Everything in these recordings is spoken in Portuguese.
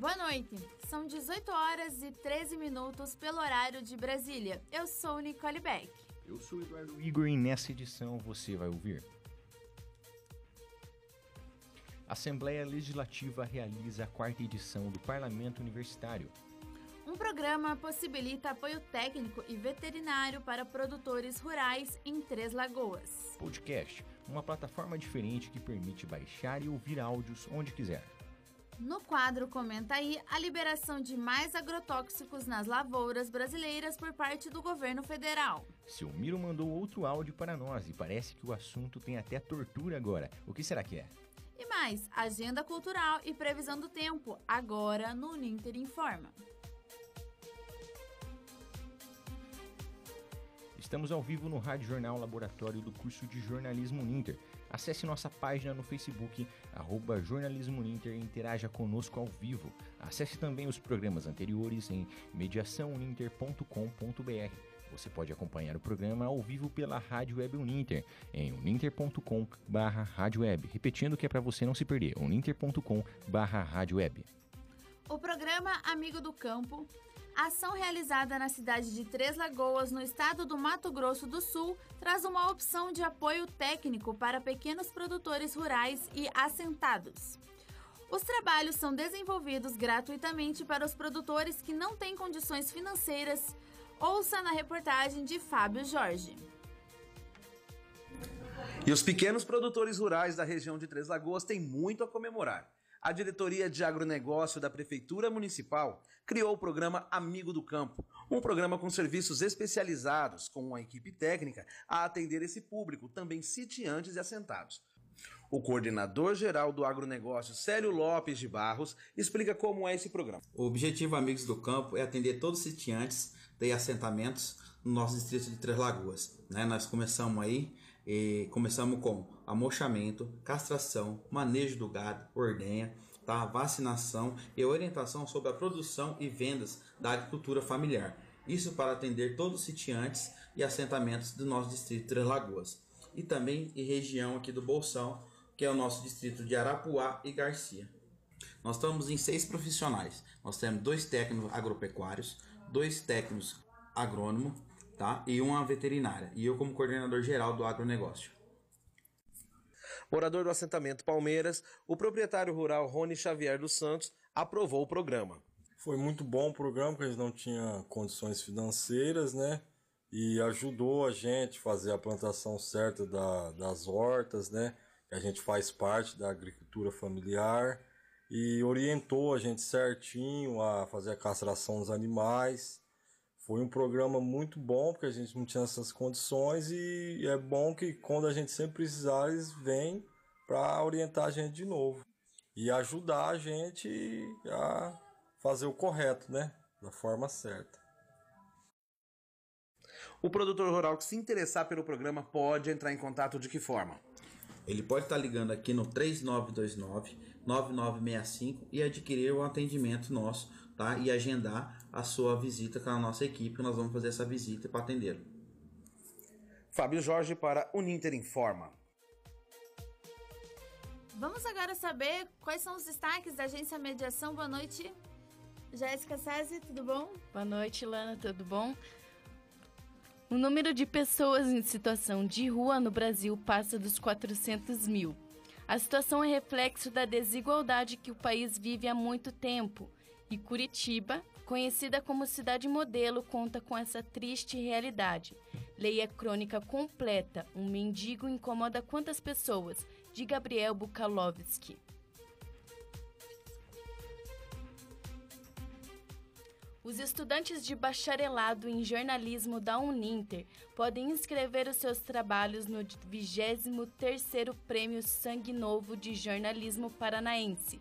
Boa noite. São 18 horas e 13 minutos pelo horário de Brasília. Eu sou Nicole Beck. Eu sou Eduardo Igor e nessa edição você vai ouvir. A Assembleia Legislativa realiza a quarta edição do Parlamento Universitário. Um programa possibilita apoio técnico e veterinário para produtores rurais em Três Lagoas. Podcast, uma plataforma diferente que permite baixar e ouvir áudios onde quiser. No quadro Comenta aí a liberação de mais agrotóxicos nas lavouras brasileiras por parte do governo federal. Seu Miro mandou outro áudio para nós e parece que o assunto tem até tortura agora. O que será que é? E mais, agenda cultural e previsão do tempo, agora no Ninter Informa. Estamos ao vivo no Rádio Jornal Laboratório do curso de Jornalismo Ninter. Acesse nossa página no Facebook, arroba Jornalismo e interaja conosco ao vivo. Acesse também os programas anteriores em mediaçãouninter.com.br. Você pode acompanhar o programa ao vivo pela Rádio Web Uninter em uninter.com Repetindo que é para você não se perder, uninter.com O programa Amigo do Campo Ação realizada na cidade de Três Lagoas, no estado do Mato Grosso do Sul, traz uma opção de apoio técnico para pequenos produtores rurais e assentados. Os trabalhos são desenvolvidos gratuitamente para os produtores que não têm condições financeiras. Ouça na reportagem de Fábio Jorge. E os pequenos produtores rurais da região de Três Lagoas têm muito a comemorar a diretoria de agronegócio da Prefeitura Municipal criou o programa Amigo do Campo, um programa com serviços especializados, com uma equipe técnica a atender esse público, também sitiantes e assentados. O coordenador geral do agronegócio, Célio Lopes de Barros, explica como é esse programa. O objetivo Amigos do Campo é atender todos os sitiantes de assentamentos no nosso distrito de Três Lagoas. Né? Nós começamos aí, e começamos com amochamento, castração, manejo do gado, ordenha, tá? vacinação e orientação sobre a produção e vendas da agricultura familiar. Isso para atender todos os sitiantes e assentamentos do nosso distrito de Três Lagoas. E também em região aqui do Bolsão, que é o nosso distrito de Arapuá e Garcia. Nós estamos em seis profissionais. Nós temos dois técnicos agropecuários, dois técnicos agrônomos, tá? E uma veterinária. E eu como coordenador geral do agronegócio. Morador do assentamento Palmeiras, o proprietário rural Rony Xavier dos Santos aprovou o programa. Foi muito bom o programa, porque eles não tinham condições financeiras, né? E ajudou a gente a fazer a plantação certa da, das hortas, né? A gente faz parte da agricultura familiar e orientou a gente certinho a fazer a castração dos animais foi um programa muito bom, porque a gente não tinha essas condições e é bom que quando a gente sempre precisar, eles vêm para orientar a gente de novo e ajudar a gente a fazer o correto, né? Da forma certa. O produtor rural que se interessar pelo programa pode entrar em contato de que forma? Ele pode estar ligando aqui no 3929 9965 e adquirir o atendimento nosso, tá? E agendar a sua visita com a nossa equipe, nós vamos fazer essa visita para atendê-lo. Fábio Jorge para Uninter Informa. Vamos agora saber quais são os destaques da agência Mediação. Boa noite, Jéssica Sazzi, tudo bom? Boa noite, Lana, tudo bom? O número de pessoas em situação de rua no Brasil passa dos 400 mil. A situação é reflexo da desigualdade que o país vive há muito tempo. E Curitiba, conhecida como cidade modelo, conta com essa triste realidade. Leia a crônica completa: Um mendigo incomoda quantas pessoas? de Gabriel Bukalovski. Os estudantes de bacharelado em jornalismo da Uninter podem inscrever os seus trabalhos no 23º Prêmio Sangue Novo de Jornalismo Paranaense.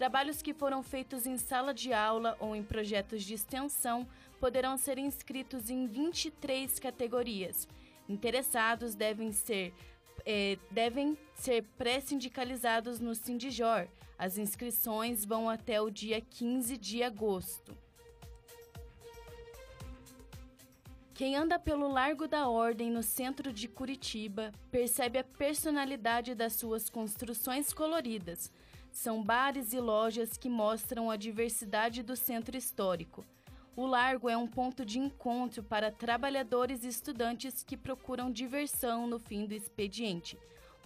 Trabalhos que foram feitos em sala de aula ou em projetos de extensão poderão ser inscritos em 23 categorias. Interessados devem ser é, devem ser pré-sindicalizados no Sindijor. As inscrições vão até o dia 15 de agosto. Quem anda pelo Largo da Ordem no centro de Curitiba percebe a personalidade das suas construções coloridas. São bares e lojas que mostram a diversidade do centro histórico. O Largo é um ponto de encontro para trabalhadores e estudantes que procuram diversão no fim do expediente.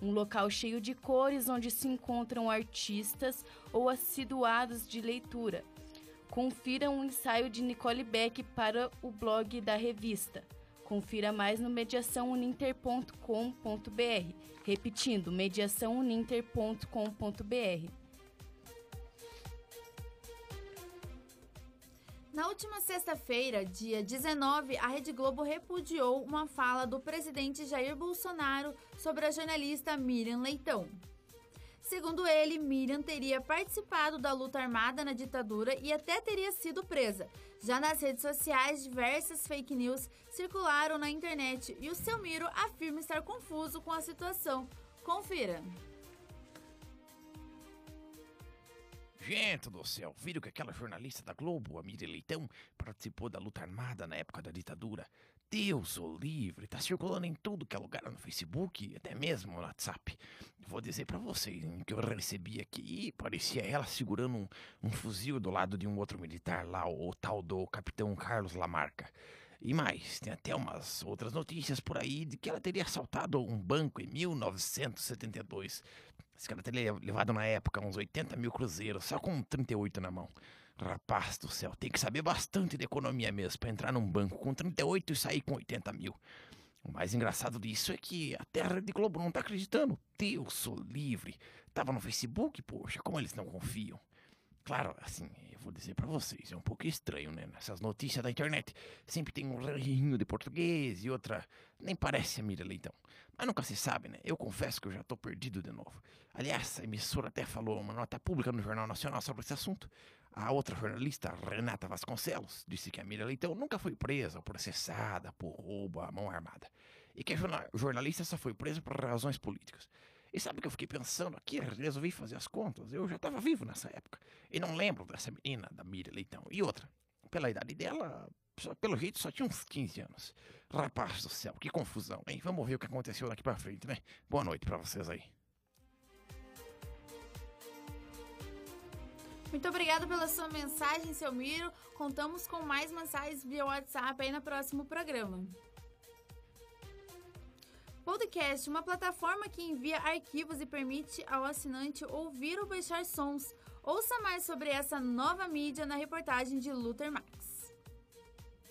Um local cheio de cores onde se encontram artistas ou assiduados de leitura. Confira um ensaio de Nicole Beck para o blog da revista. Confira mais no mediaçãouninter.com.br. Repetindo, mediaçãouninter.com.br. Na última sexta-feira, dia 19, a Rede Globo repudiou uma fala do presidente Jair Bolsonaro sobre a jornalista Miriam Leitão. Segundo ele, Miriam teria participado da luta armada na ditadura e até teria sido presa. Já nas redes sociais, diversas fake news circularam na internet e o seu Miro afirma estar confuso com a situação. Confira. Gente do céu, viram que aquela jornalista da Globo, a Miriam Leitão, participou da luta armada na época da ditadura? Deus o livre, tá circulando em tudo que é lugar no Facebook, até mesmo no WhatsApp. Vou dizer para vocês, que eu recebi aqui, parecia ela segurando um, um, fuzil do lado de um outro militar lá, o, o tal do capitão Carlos Lamarca. E mais, tem até umas outras notícias por aí de que ela teria assaltado um banco em 1972. Esse cara teria levado na época uns 80 mil cruzeiros, só com 38 na mão. Rapaz do céu, tem que saber bastante de economia mesmo para entrar num banco com 38 e sair com 80 mil. O mais engraçado disso é que a Terra de Globo não tá acreditando. Deus sou livre. Tava no Facebook, poxa, como eles não confiam? Claro, assim, vou dizer para vocês, é um pouco estranho, né? Nessas notícias da internet, sempre tem um rinho de português e outra nem parece a Mira Leitão. Mas nunca se sabe, né? Eu confesso que eu já tô perdido de novo. Aliás, a emissora até falou uma nota pública no Jornal Nacional sobre esse assunto. A outra jornalista, Renata Vasconcelos, disse que a Mira Leitão nunca foi presa ou processada por roubo à mão armada. E que a jornalista só foi presa por razões políticas. E sabe o que eu fiquei pensando aqui? Resolvi fazer as contas. Eu já estava vivo nessa época. E não lembro dessa menina, da Miriam Leitão. E outra, pela idade dela, só, pelo jeito só tinha uns 15 anos. Rapaz do céu, que confusão, hein? Vamos ver o que aconteceu daqui pra frente, né? Boa noite para vocês aí. Muito obrigado pela sua mensagem, seu Miro. Contamos com mais mensagens via WhatsApp aí no próximo programa. Podcast, uma plataforma que envia arquivos e permite ao assinante ouvir ou baixar sons. Ouça mais sobre essa nova mídia na reportagem de Luther Max.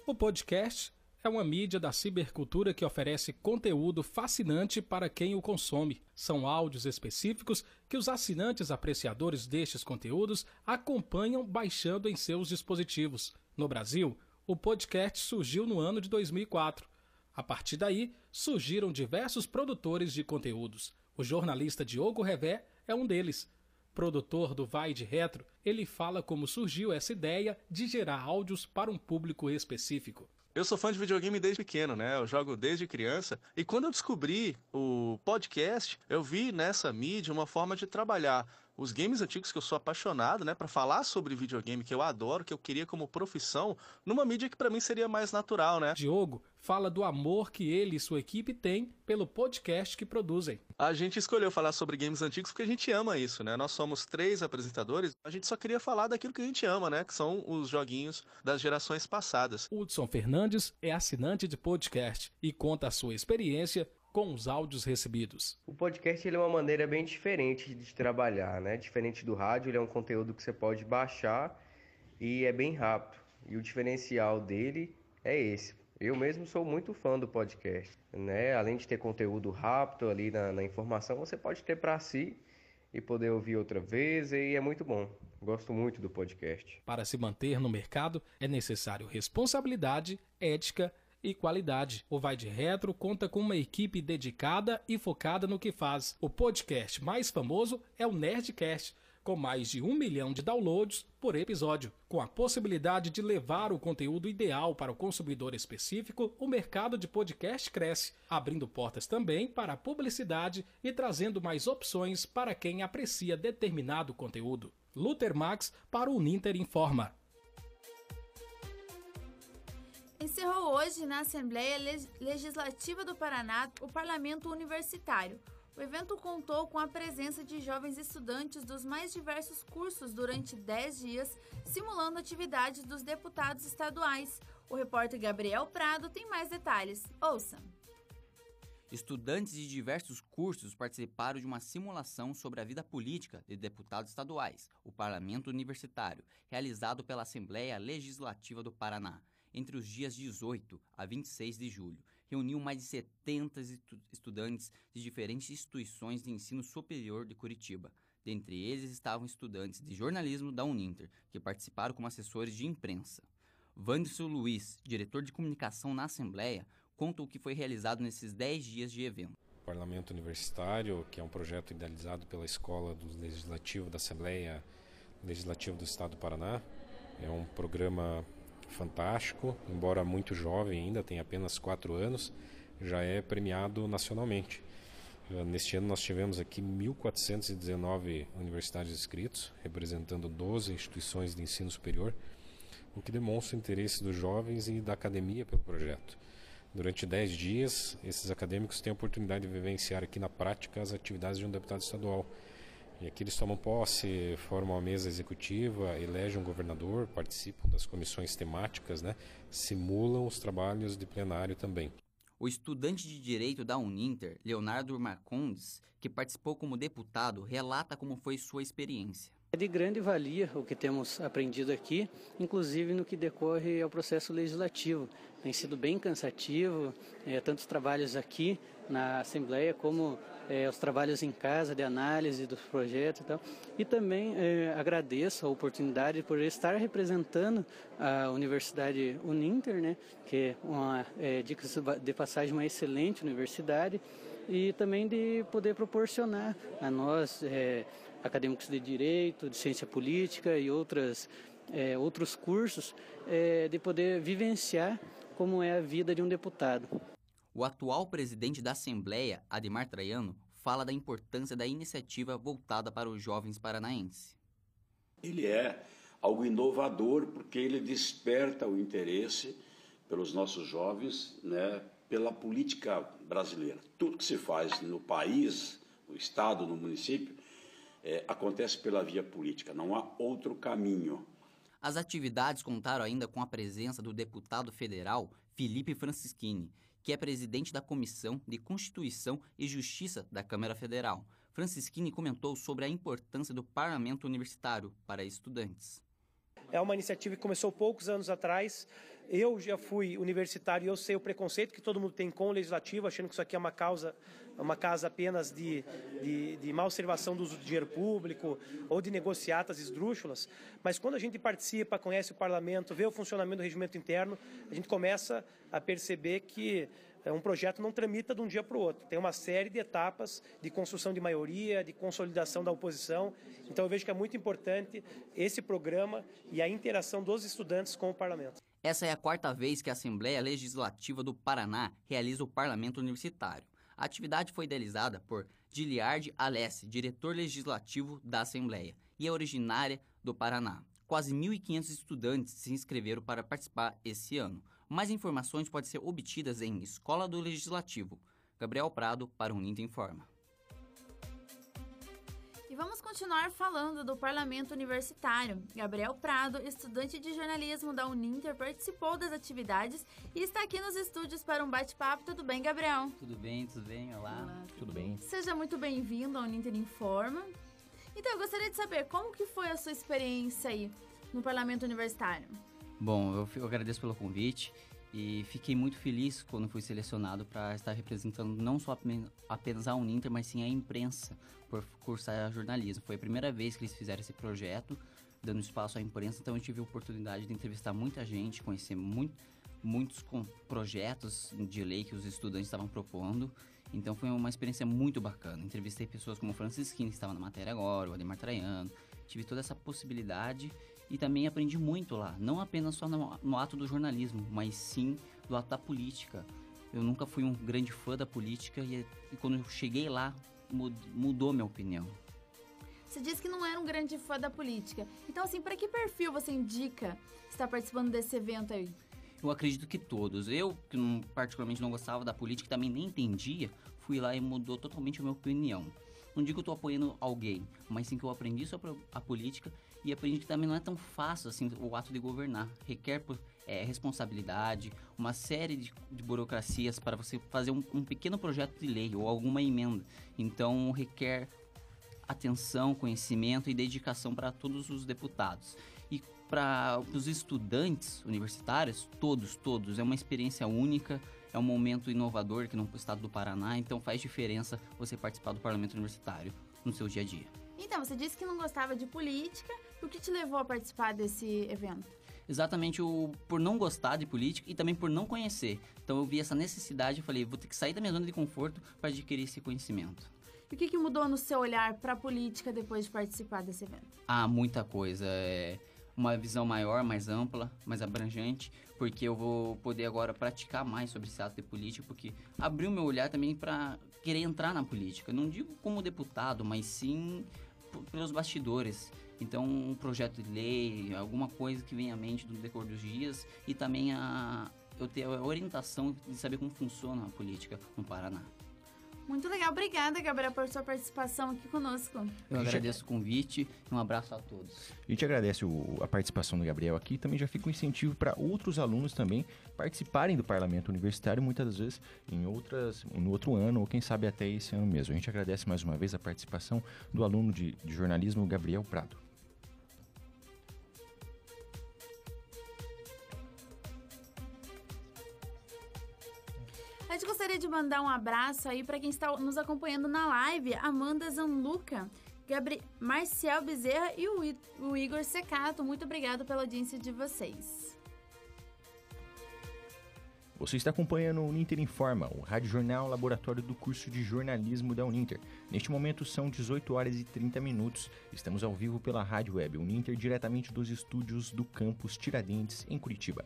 O podcast é uma mídia da cibercultura que oferece conteúdo fascinante para quem o consome. São áudios específicos que os assinantes apreciadores destes conteúdos acompanham baixando em seus dispositivos. No Brasil, o podcast surgiu no ano de 2004 a partir daí, surgiram diversos produtores de conteúdos. O jornalista Diogo Revé é um deles. Produtor do Vai de Retro, ele fala como surgiu essa ideia de gerar áudios para um público específico. Eu sou fã de videogame desde pequeno, né? Eu jogo desde criança. E quando eu descobri o podcast, eu vi nessa mídia uma forma de trabalhar os games antigos que eu sou apaixonado, né, para falar sobre videogame que eu adoro, que eu queria como profissão, numa mídia que para mim seria mais natural, né? Diogo fala do amor que ele e sua equipe têm pelo podcast que produzem. A gente escolheu falar sobre games antigos porque a gente ama isso, né? Nós somos três apresentadores, a gente só queria falar daquilo que a gente ama, né? Que são os joguinhos das gerações passadas. Hudson Fernandes é assinante de podcast e conta a sua experiência com os áudios recebidos. O podcast é uma maneira bem diferente de trabalhar, né? Diferente do rádio, ele é um conteúdo que você pode baixar e é bem rápido. E o diferencial dele é esse. Eu mesmo sou muito fã do podcast, né? Além de ter conteúdo rápido ali na, na informação, você pode ter para si e poder ouvir outra vez e é muito bom. Gosto muito do podcast. Para se manter no mercado é necessário responsabilidade, ética e qualidade. O Vai de Retro conta com uma equipe dedicada e focada no que faz. O podcast mais famoso é o Nerdcast, com mais de um milhão de downloads por episódio. Com a possibilidade de levar o conteúdo ideal para o consumidor específico, o mercado de podcast cresce, abrindo portas também para a publicidade e trazendo mais opções para quem aprecia determinado conteúdo. Luther Max para o Ninter Informa. Encerrou hoje na Assembleia Legislativa do Paraná o Parlamento Universitário. O evento contou com a presença de jovens estudantes dos mais diversos cursos durante 10 dias, simulando atividades dos deputados estaduais. O repórter Gabriel Prado tem mais detalhes. Ouça! Estudantes de diversos cursos participaram de uma simulação sobre a vida política de deputados estaduais, o Parlamento Universitário, realizado pela Assembleia Legislativa do Paraná, entre os dias 18 a 26 de julho reuniu mais de 70 estudantes de diferentes instituições de ensino superior de Curitiba. Dentre eles estavam estudantes de jornalismo da Uninter, que participaram como assessores de imprensa. Wanderson Luiz, diretor de comunicação na Assembleia, conta o que foi realizado nesses 10 dias de evento. O Parlamento Universitário, que é um projeto idealizado pela Escola do Legislativo da Assembleia Legislativa do Estado do Paraná, é um programa fantástico, embora muito jovem ainda, tem apenas quatro anos, já é premiado nacionalmente. Eh, neste ano nós tivemos aqui 1.419 universitários inscritos, representando 12 instituições de ensino superior, o que demonstra o interesse dos jovens e da academia pelo projeto. Durante 10 dias, esses acadêmicos têm a oportunidade de vivenciar aqui na prática as atividades de um deputado estadual, e aqui eles tomam posse, formam a mesa executiva, elegem um governador, participam das comissões temáticas, né? simulam os trabalhos de plenário também. O estudante de direito da Uninter, Leonardo Marcondes, que participou como deputado, relata como foi sua experiência. É de grande valia o que temos aprendido aqui, inclusive no que decorre ao processo legislativo. Tem sido bem cansativo, é, tantos trabalhos aqui na Assembleia como é, os trabalhos em casa de análise dos projetos e tal. E também é, agradeço a oportunidade por estar representando a Universidade Uninter, né, que é uma, é, de passagem, uma excelente universidade, e também de poder proporcionar a nós, é, acadêmicos de Direito, de Ciência Política e outras, é, outros cursos, é, de poder vivenciar como é a vida de um deputado. O atual presidente da Assembleia, Ademar Traiano, fala da importância da iniciativa voltada para os jovens paranaenses. Ele é algo inovador porque ele desperta o interesse pelos nossos jovens, né, pela política brasileira. Tudo que se faz no país, no estado, no município, é, acontece pela via política. Não há outro caminho. As atividades contaram ainda com a presença do deputado federal Felipe Francischini, que é presidente da Comissão de Constituição e Justiça da Câmara Federal. Francisquini comentou sobre a importância do parlamento universitário para estudantes. É uma iniciativa que começou poucos anos atrás. Eu já fui universitário e eu sei o preconceito que todo mundo tem com o legislativo, achando que isso aqui é uma causa uma casa apenas de, de, de má observação do uso do dinheiro público ou de negociatas esdrúxulas, mas quando a gente participa, conhece o parlamento, vê o funcionamento do regimento interno, a gente começa a perceber que um projeto não tramita de um dia para o outro. Tem uma série de etapas de construção de maioria, de consolidação da oposição. Então eu vejo que é muito importante esse programa e a interação dos estudantes com o parlamento. Essa é a quarta vez que a Assembleia Legislativa do Paraná realiza o parlamento universitário. A atividade foi idealizada por Giliard Alessi, diretor legislativo da Assembleia, e é originária do Paraná. Quase 1.500 estudantes se inscreveram para participar esse ano. Mais informações podem ser obtidas em Escola do Legislativo. Gabriel Prado para o Uninter Informa. E vamos continuar falando do Parlamento Universitário. Gabriel Prado, estudante de jornalismo da Uninter, participou das atividades e está aqui nos estúdios para um bate-papo. Tudo bem, Gabriel? Tudo bem, tudo bem. Olá. Olá tudo, tudo bem. Seja muito bem-vindo ao Uninter Informa. Então, eu gostaria de saber como que foi a sua experiência aí no Parlamento Universitário. Bom, eu, eu agradeço pelo convite e fiquei muito feliz quando fui selecionado para estar representando não só apenas a Uninter, mas sim a imprensa por cursar jornalismo. Foi a primeira vez que eles fizeram esse projeto, dando espaço à imprensa, então eu tive a oportunidade de entrevistar muita gente, conhecer muito, muitos projetos de lei que os estudantes estavam propondo. Então foi uma experiência muito bacana. Entrevistei pessoas como Francisquinho, que estava na matéria agora, o Ademar Traiano. Tive toda essa possibilidade e também aprendi muito lá, não apenas só no, no ato do jornalismo, mas sim do ato da política. Eu nunca fui um grande fã da política e, e quando eu cheguei lá mudou minha opinião. Você disse que não era um grande fã da política. Então, assim, para que perfil você indica estar participando desse evento aí? Eu acredito que todos. Eu, que não, particularmente não gostava da política, também nem entendia, fui lá e mudou totalmente a minha opinião. Não digo que eu tô apoiando alguém, mas sim que eu aprendi sobre a política e aprendi que também não é tão fácil assim o ato de governar. Requer é, responsabilidade, uma série de, de, burocracias para você fazer um, um pequeno projeto de lei ou alguma emenda. Então requer atenção, conhecimento e dedicação para todos os deputados. E para os estudantes universitários, todos, todos, é uma experiência única, é um momento inovador aqui no estado do Paraná, então faz diferença você participar do parlamento universitário no seu dia a dia. Então, você disse que não gostava de política, o que te levou a participar desse evento? Exatamente o, por não gostar de política e também por não conhecer. Então eu vi essa necessidade e falei, vou ter que sair da minha zona de conforto para adquirir esse conhecimento. E o que, que mudou no seu olhar para a política depois de participar desse evento? Ah, muita coisa. É uma visão maior, mais ampla, mais abrangente, porque eu vou poder agora praticar mais sobre esse ato de política, porque abriu meu olhar também para querer entrar na política. Não digo como deputado, mas sim pelos bastidores. Então, um projeto de lei, alguma coisa que venha à mente no decorrer dos dias e também a eu ter a orientação de saber como funciona a política no Paraná. Muito legal. Obrigada, Gabriel, por sua participação aqui conosco. Eu agradeço o convite e um abraço a todos. A gente agradece o, a participação do Gabriel aqui. Também já fica um incentivo para outros alunos também participarem do parlamento universitário, muitas das vezes em outras, no outro ano, ou quem sabe até esse ano mesmo. A gente agradece mais uma vez a participação do aluno de, de jornalismo, Gabriel Prado. Mandar um abraço aí para quem está nos acompanhando na live, Amanda Zanluca, Gabri Marcial Bezerra e o, I o Igor Secato. Muito obrigado pela audiência de vocês. Você está acompanhando o Uninter Informa, o rádio jornal laboratório do curso de jornalismo da Uninter. Neste momento são 18 horas e 30 minutos. Estamos ao vivo pela rádio web Uninter, diretamente dos estúdios do campus Tiradentes, em Curitiba.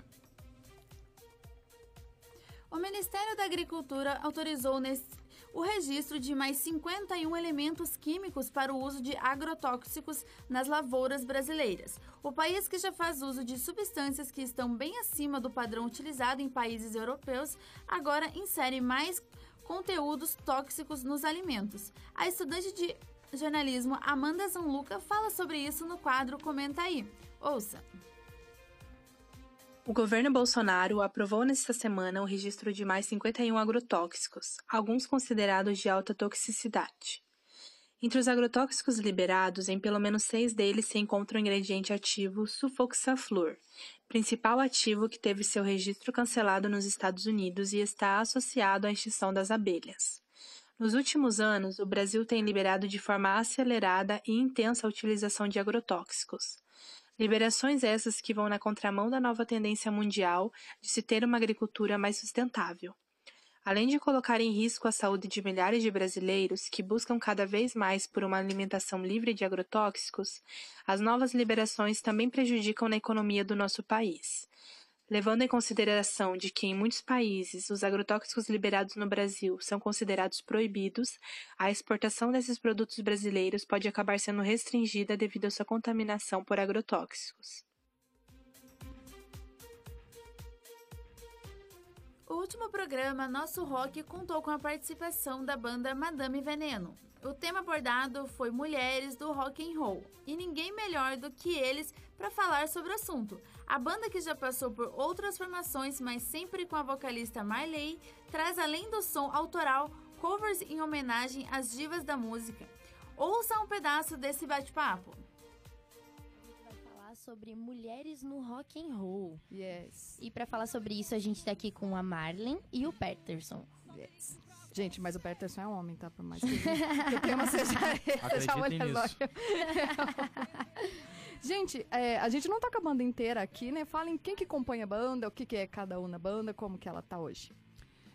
O Ministério da Agricultura autorizou nesse, o registro de mais 51 elementos químicos para o uso de agrotóxicos nas lavouras brasileiras. O país que já faz uso de substâncias que estão bem acima do padrão utilizado em países europeus, agora insere mais conteúdos tóxicos nos alimentos. A estudante de jornalismo Amanda Zanluca fala sobre isso no quadro Comenta aí. Ouça! O governo Bolsonaro aprovou nesta semana o registro de mais 51 agrotóxicos, alguns considerados de alta toxicidade. Entre os agrotóxicos liberados, em pelo menos seis deles se encontra o ingrediente ativo sulfoxaflor, principal ativo que teve seu registro cancelado nos Estados Unidos e está associado à extinção das abelhas. Nos últimos anos, o Brasil tem liberado de forma acelerada e intensa a utilização de agrotóxicos. Liberações essas que vão na contramão da nova tendência mundial de se ter uma agricultura mais sustentável. Além de colocar em risco a saúde de milhares de brasileiros que buscam cada vez mais por uma alimentação livre de agrotóxicos, as novas liberações também prejudicam na economia do nosso país. Levando em consideração de que em muitos países os agrotóxicos liberados no Brasil são considerados proibidos, a exportação desses produtos brasileiros pode acabar sendo restringida devido à sua contaminação por agrotóxicos. O último programa, Nosso Rock, contou com a participação da banda Madame Veneno. O tema abordado foi mulheres do rock and roll, e ninguém melhor do que eles para falar sobre o assunto. A banda que já passou por outras formações, mas sempre com a vocalista Marley, traz além do som autoral covers em homenagem às divas da música. Ouça um pedaço desse bate-papo sobre mulheres no rock and roll. Yes. E para falar sobre isso, a gente tá aqui com a Marlene e o Peterson. Yes. Gente, mas o Peterson é um homem, tá? Por mais que, que o tema seja, seja Gente, é, a gente não tá com a banda inteira aqui, né? Falem quem que compõe a banda, o que, que é cada um na banda, como que ela tá hoje.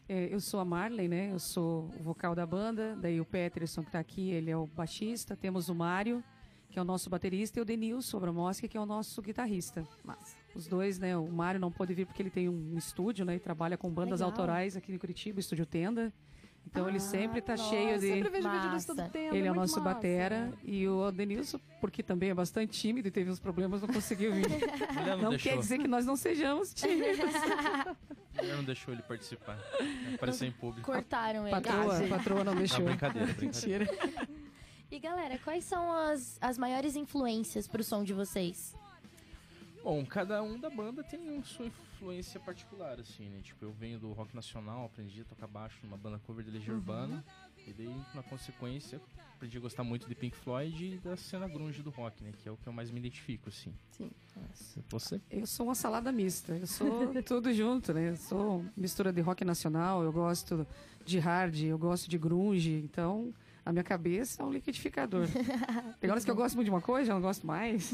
É, eu sou a Marley, né? Eu sou o vocal da banda. Daí o Peterson que tá aqui, ele é o baixista. Temos o Mário, que é o nosso baterista, e o Denilson Abramoski, que é o nosso guitarrista. Mas os dois, né? O Mário não pôde vir porque ele tem um estúdio, né? E trabalha com bandas Legal. autorais aqui em Curitiba, Estúdio Tenda. Então ele Ah, sempre tá nossa, cheio de. sempre vejo vídeo disso todo Massa. tempo. Ele é o nosso massa. batera e o Denilson, porque também é bastante tímido e teve uns problemas, não conseguiu vir. Não não quer dizer que nós não sejamos tímidos. Mulher não deixou ele participar. Aparecer em público. Cortaram ele. Patroa, Ah, patroa não deixou. Não, brincadeira, brincadeira. Mentira. E galera, quais são as, as maiores influências pro som de vocês? Bom, cada um da banda tem um- sua influência particular, assim, né? Tipo, eu venho do rock nacional, aprendi a tocar baixo numa banda cover de Legião Uhum. Urbana. E daí, na consequência, aprendi a gostar muito de Pink Floyd e da cena grunge do rock, né? Que é o que eu mais me identifico, assim. Sim. Você? Eu sou uma salada mista, eu sou tudo junto, né? Eu sou mistura de rock nacional, eu gosto de hard, eu gosto de grunge, então a minha cabeça é um liquidificador. Tem horas que eu gosto muito de uma coisa, já não gosto mais.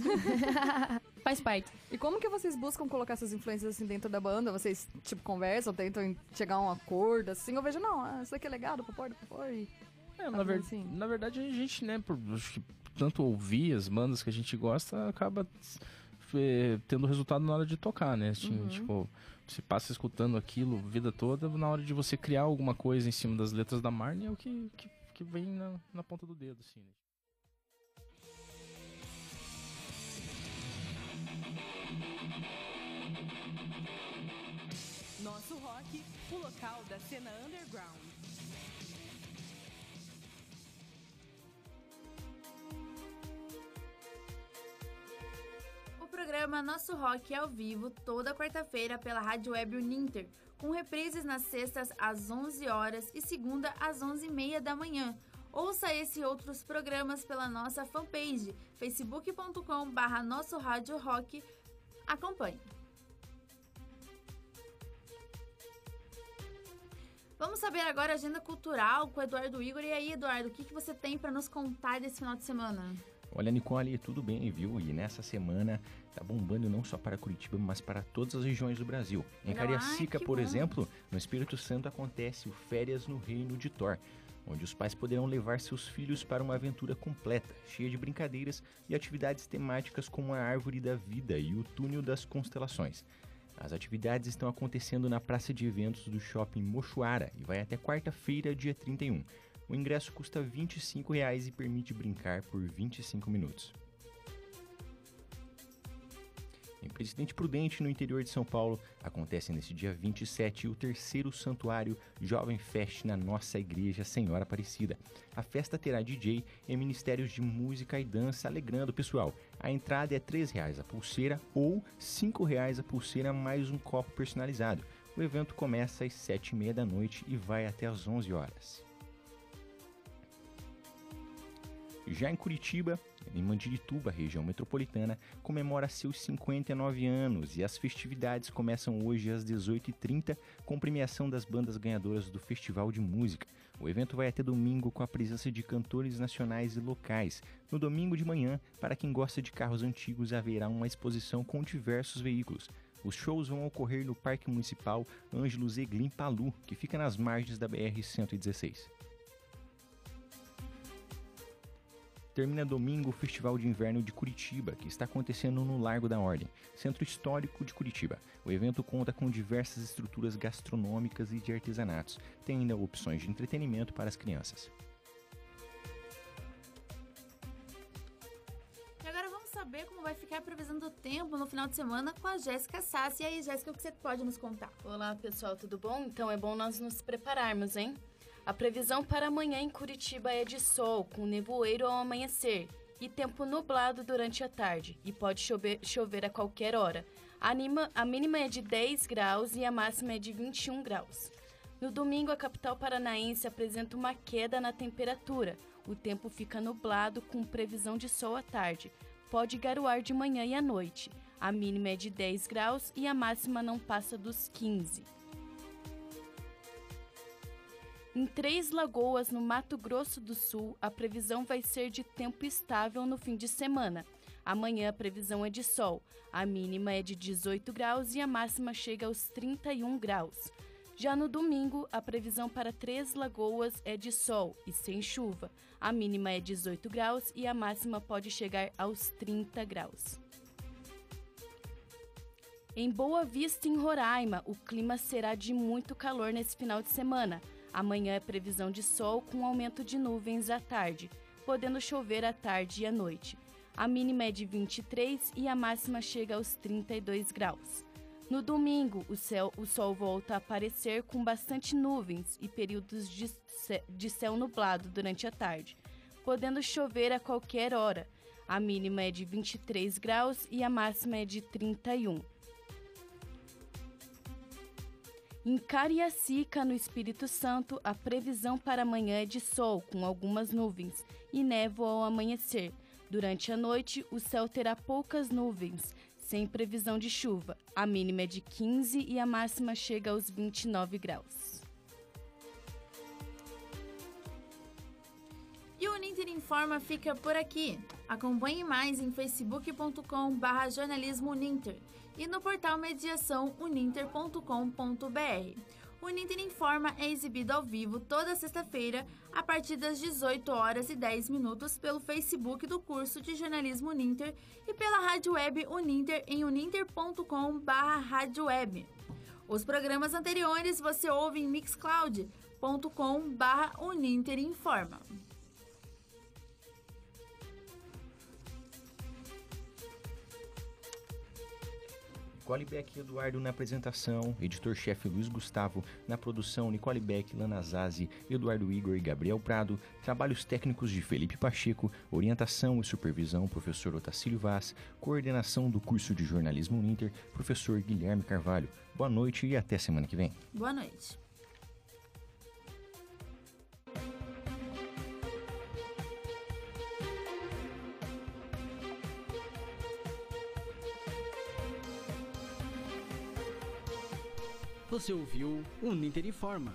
Faz parte. E como que vocês buscam colocar essas influências assim dentro da banda? Vocês, tipo, conversam, tentam chegar a um acordo, assim? Eu vejo, não, ah, isso aqui é legal, pôr, dá pra pôr. E... É, na, ver- assim. na verdade, a gente, né, por tanto ouvir as bandas que a gente gosta, acaba eh, tendo resultado na hora de tocar, né? Assim, Uhum. Tipo, você passa escutando aquilo a vida toda, na hora de você criar alguma coisa em cima das letras da Marne, é o que, que, que vem na, na ponta do dedo, assim, né? Nosso rock, o local da cena underground. O programa Nosso Rock é ao vivo toda quarta-feira pela Rádio Web Uninter, com reprises nas sextas às 11 horas e segunda às 11h30 da manhã. Ouça esse e outros programas pela nossa fanpage facebook.com/barra Nosso Rádio Rock. Acompanhe. Vamos saber agora a agenda cultural com o Eduardo Igor. E aí, Eduardo, o que, que você tem para nos contar desse final de semana? Olha, Nicole, tudo bem, viu? E nessa semana tá bombando não só para Curitiba, mas para todas as regiões do Brasil. Em Cariacica, que por bom. exemplo, no Espírito Santo acontece o Férias no Reino de Thor, onde os pais poderão levar seus filhos para uma aventura completa, cheia de brincadeiras e atividades temáticas como a Árvore da Vida e o Túnel das Constelações. As atividades estão acontecendo na praça de eventos do shopping Mochuara e vai até quarta-feira, dia 31. O ingresso custa 25 reais e permite brincar por 25 minutos. Em Presidente Prudente, no interior de São Paulo, acontece nesse dia 27 o terceiro santuário Jovem Fest na nossa igreja Senhora Aparecida. A festa terá DJ e ministérios de música e dança alegrando o pessoal. A entrada é 3 reais a pulseira ou 5 reais a pulseira mais um copo personalizado. O evento começa às 7h30 da noite e vai até às 11 horas. Já em Curitiba, em Mandirituba, região metropolitana, comemora seus 59 anos e as festividades começam hoje às 18h30 com premiação das bandas ganhadoras do Festival de Música. O evento vai até domingo com a presença de cantores nacionais e locais. No domingo de manhã, para quem gosta de carros antigos, haverá uma exposição com diversos veículos. Os shows vão ocorrer no Parque Municipal Ângelo Zeglin Palu, que fica nas margens da BR-116. Termina domingo o Festival de Inverno de Curitiba, que está acontecendo no Largo da Ordem, centro histórico de Curitiba. O evento conta com diversas estruturas gastronômicas e de artesanatos. Tem ainda opções de entretenimento para as crianças. E agora vamos saber como vai ficar a previsão do tempo no final de semana com a Jéssica Sassi. E aí, Jéssica, o que você pode nos contar? Olá, pessoal, tudo bom? Então é bom nós nos prepararmos, hein? A previsão para amanhã em Curitiba é de sol, com nevoeiro ao amanhecer, e tempo nublado durante a tarde, e pode chover, chover a qualquer hora. A, anima- a mínima é de 10 graus e a máxima é de 21 graus. No domingo, a capital paranaense apresenta uma queda na temperatura. O tempo fica nublado, com previsão de sol à tarde. Pode garoar de manhã e à noite. A mínima é de 10 graus e a máxima não passa dos 15. Em Três Lagoas, no Mato Grosso do Sul, a previsão vai ser de tempo estável no fim de semana. Amanhã a previsão é de sol. A mínima é de 18 graus e a máxima chega aos 31 graus. Já no domingo, a previsão para Três Lagoas é de sol e sem chuva. A mínima é 18 graus e a máxima pode chegar aos 30 graus. Em Boa Vista, em Roraima, o clima será de muito calor nesse final de semana. Amanhã é previsão de sol com aumento de nuvens à tarde, podendo chover à tarde e à noite. A mínima é de 23 e a máxima chega aos 32 graus. No domingo, o, céu, o sol volta a aparecer com bastante nuvens e períodos de, de céu nublado durante a tarde, podendo chover a qualquer hora. A mínima é de 23 graus e a máxima é de 31. Em Cariacica, no Espírito Santo, a previsão para amanhã é de sol, com algumas nuvens, e névoa ao amanhecer. Durante a noite, o céu terá poucas nuvens, sem previsão de chuva. A mínima é de 15 e a máxima chega aos 29 graus. O Uninter Informa fica por aqui. Acompanhe mais em facebook.com/barra jornalismo Uninter e no portal mediação uninter.com.br. O Uninter Informa é exibido ao vivo toda sexta-feira, a partir das 18 horas e 10 minutos, pelo Facebook do curso de jornalismo Uninter e pela rádio web Uninter em uninter.com/radioweb. Os programas anteriores você ouve em mixcloud.com/uninter Nicole Beck e Eduardo na apresentação, editor-chefe Luiz Gustavo, na produção Nicole Beck, Lana Zazi, Eduardo Igor e Gabriel Prado, trabalhos técnicos de Felipe Pacheco, orientação e supervisão professor Otacílio Vaz, coordenação do curso de jornalismo Uninter, professor Guilherme Carvalho. Boa noite e até semana que vem. Boa noite. Você ouviu o Ninter Informa